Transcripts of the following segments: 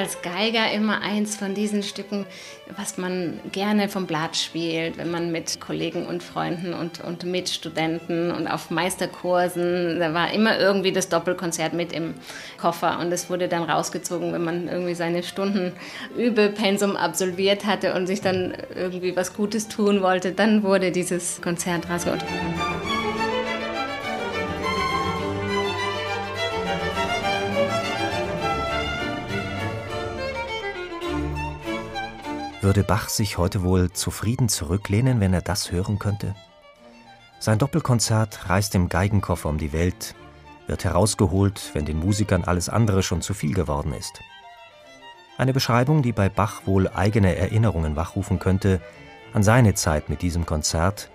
Als Geiger immer eins von diesen Stücken, was man gerne vom Blatt spielt, wenn man mit Kollegen und Freunden und, und Mitstudenten und auf Meisterkursen, da war immer irgendwie das Doppelkonzert mit im Koffer und es wurde dann rausgezogen, wenn man irgendwie seine Stunden Übepensum absolviert hatte und sich dann irgendwie was Gutes tun wollte, dann wurde dieses Konzert rausgeholt. Würde Bach sich heute wohl zufrieden zurücklehnen, wenn er das hören könnte? Sein Doppelkonzert reist im Geigenkoffer um die Welt, wird herausgeholt, wenn den Musikern alles andere schon zu viel geworden ist. Eine Beschreibung, die bei Bach wohl eigene Erinnerungen wachrufen könnte an seine Zeit mit diesem Konzert,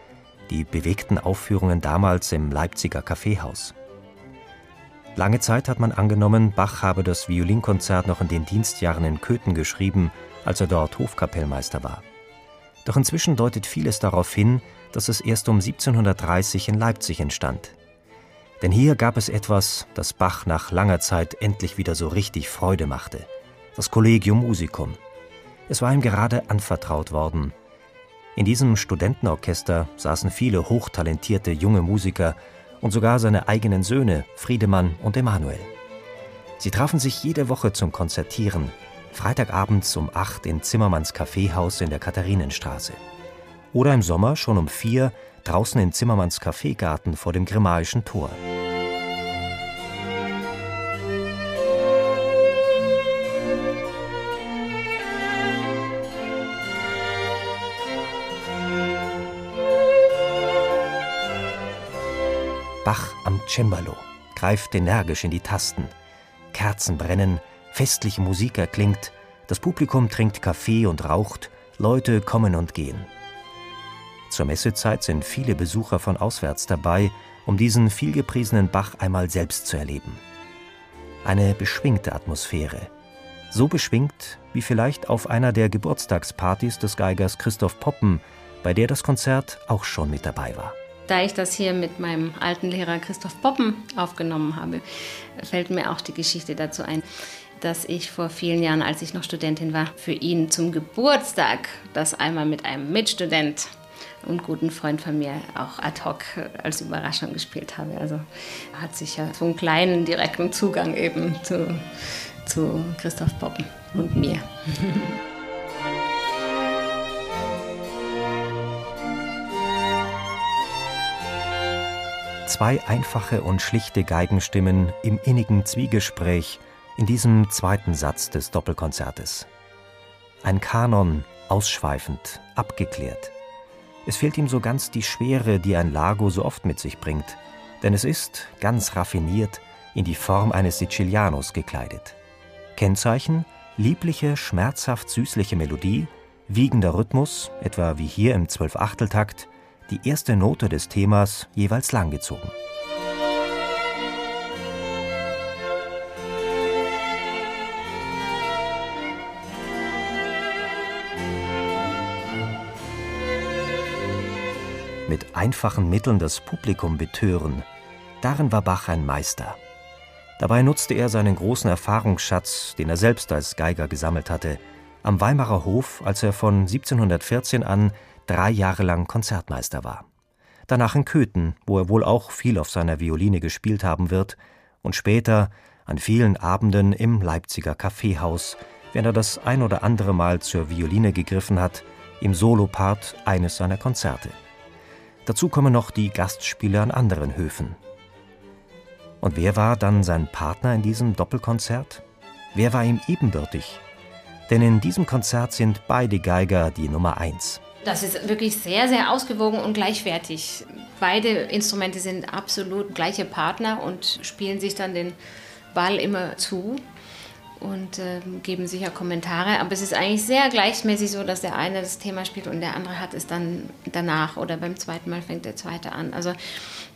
die bewegten Aufführungen damals im Leipziger Kaffeehaus. Lange Zeit hat man angenommen, Bach habe das Violinkonzert noch in den Dienstjahren in Köthen geschrieben als er dort Hofkapellmeister war. Doch inzwischen deutet vieles darauf hin, dass es erst um 1730 in Leipzig entstand. Denn hier gab es etwas, das Bach nach langer Zeit endlich wieder so richtig Freude machte: das Collegium Musicum. Es war ihm gerade anvertraut worden. In diesem Studentenorchester saßen viele hochtalentierte junge Musiker und sogar seine eigenen Söhne Friedemann und Emanuel. Sie trafen sich jede Woche zum Konzertieren, Freitagabends um 8 in Zimmermanns Kaffeehaus in der Katharinenstraße. Oder im Sommer schon um 4 draußen in Zimmermanns Kaffeegarten vor dem Grimalischen Tor. Bach am Cembalo greift energisch in die Tasten. Kerzen brennen, Festliche Musik erklingt, das Publikum trinkt Kaffee und raucht, Leute kommen und gehen. Zur Messezeit sind viele Besucher von auswärts dabei, um diesen vielgepriesenen Bach einmal selbst zu erleben. Eine beschwingte Atmosphäre. So beschwingt wie vielleicht auf einer der Geburtstagspartys des Geigers Christoph Poppen, bei der das Konzert auch schon mit dabei war. Da ich das hier mit meinem alten Lehrer Christoph Poppen aufgenommen habe, fällt mir auch die Geschichte dazu ein dass ich vor vielen Jahren, als ich noch Studentin war, für ihn zum Geburtstag das einmal mit einem Mitstudent und guten Freund von mir auch ad hoc als Überraschung gespielt habe. Also hat sich ja so einen kleinen direkten Zugang eben zu, zu Christoph Poppen und mir. Zwei einfache und schlichte Geigenstimmen im innigen Zwiegespräch in diesem zweiten Satz des Doppelkonzertes. Ein Kanon, ausschweifend, abgeklärt. Es fehlt ihm so ganz die Schwere, die ein Lago so oft mit sich bringt, denn es ist, ganz raffiniert, in die Form eines Sicilianos gekleidet. Kennzeichen liebliche, schmerzhaft süßliche Melodie, wiegender Rhythmus, etwa wie hier im Zwölfachteltakt, die erste Note des Themas jeweils langgezogen. mit einfachen Mitteln das Publikum betören, darin war Bach ein Meister. Dabei nutzte er seinen großen Erfahrungsschatz, den er selbst als Geiger gesammelt hatte, am Weimarer Hof, als er von 1714 an drei Jahre lang Konzertmeister war. Danach in Köthen, wo er wohl auch viel auf seiner Violine gespielt haben wird, und später an vielen Abenden im Leipziger Kaffeehaus, wenn er das ein oder andere Mal zur Violine gegriffen hat, im Solopart eines seiner Konzerte. Dazu kommen noch die Gastspiele an anderen Höfen. Und wer war dann sein Partner in diesem Doppelkonzert? Wer war ihm ebenbürtig? Denn in diesem Konzert sind beide Geiger die Nummer eins. Das ist wirklich sehr, sehr ausgewogen und gleichwertig. Beide Instrumente sind absolut gleiche Partner und spielen sich dann den Ball immer zu und äh, geben sicher Kommentare. Aber es ist eigentlich sehr gleichmäßig so, dass der eine das Thema spielt und der andere hat es dann danach oder beim zweiten Mal fängt der zweite an. Also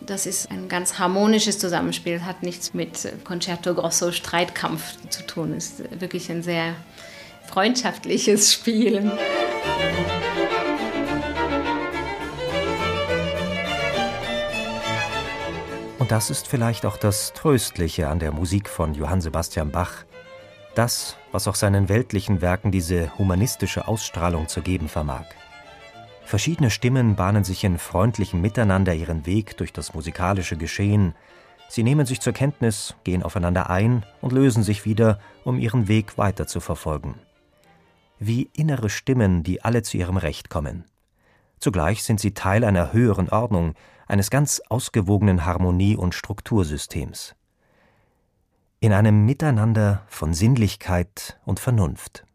das ist ein ganz harmonisches Zusammenspiel, hat nichts mit Concerto Grosso Streitkampf zu tun. Es ist wirklich ein sehr freundschaftliches Spielen. Und das ist vielleicht auch das Tröstliche an der Musik von Johann Sebastian Bach. Das, was auch seinen weltlichen Werken diese humanistische Ausstrahlung zu geben vermag. Verschiedene Stimmen bahnen sich in freundlichem Miteinander ihren Weg durch das musikalische Geschehen. Sie nehmen sich zur Kenntnis, gehen aufeinander ein und lösen sich wieder, um ihren Weg weiter zu verfolgen. Wie innere Stimmen, die alle zu ihrem Recht kommen. Zugleich sind sie Teil einer höheren Ordnung, eines ganz ausgewogenen Harmonie- und Struktursystems. In einem Miteinander von Sinnlichkeit und Vernunft.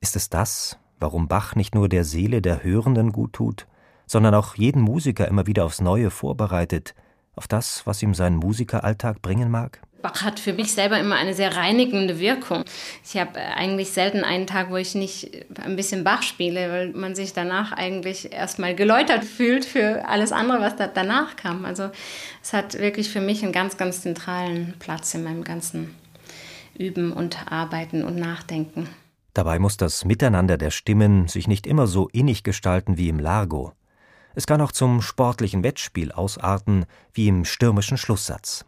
Ist es das, warum Bach nicht nur der Seele der Hörenden gut tut, sondern auch jeden Musiker immer wieder aufs Neue vorbereitet, auf das, was ihm sein Musikeralltag bringen mag? Bach hat für mich selber immer eine sehr reinigende Wirkung. Ich habe äh, eigentlich selten einen Tag, wo ich nicht ein bisschen Bach spiele, weil man sich danach eigentlich erstmal geläutert fühlt für alles andere, was da danach kam. Also es hat wirklich für mich einen ganz, ganz zentralen Platz in meinem ganzen Üben und Arbeiten und Nachdenken. Dabei muss das Miteinander der Stimmen sich nicht immer so innig gestalten wie im Largo. Es kann auch zum sportlichen Wettspiel ausarten wie im stürmischen Schlusssatz.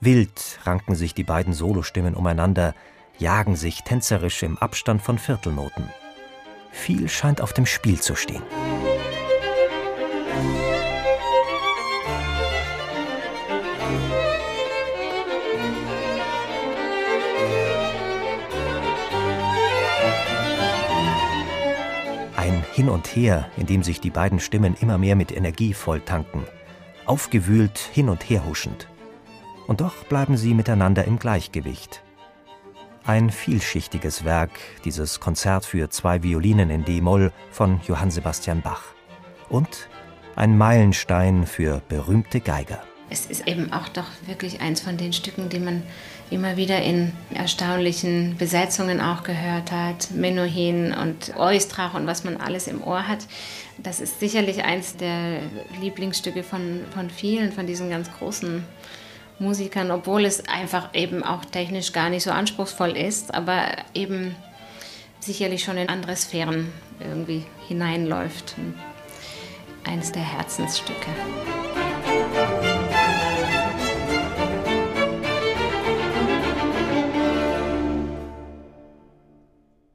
Wild ranken sich die beiden Solostimmen umeinander, jagen sich tänzerisch im Abstand von Viertelnoten. Viel scheint auf dem Spiel zu stehen. Ein Hin und Her, in dem sich die beiden Stimmen immer mehr mit Energie volltanken, aufgewühlt hin und her huschend und doch bleiben sie miteinander im Gleichgewicht. Ein vielschichtiges Werk, dieses Konzert für zwei Violinen in D-Moll von Johann Sebastian Bach. Und ein Meilenstein für berühmte Geiger. Es ist eben auch doch wirklich eins von den Stücken, die man immer wieder in erstaunlichen Besetzungen auch gehört hat. Menuhin und Oistrach und was man alles im Ohr hat. Das ist sicherlich eins der Lieblingsstücke von, von vielen, von diesen ganz großen Musikern, obwohl es einfach eben auch technisch gar nicht so anspruchsvoll ist, aber eben sicherlich schon in andere Sphären irgendwie hineinläuft. Eines der Herzensstücke.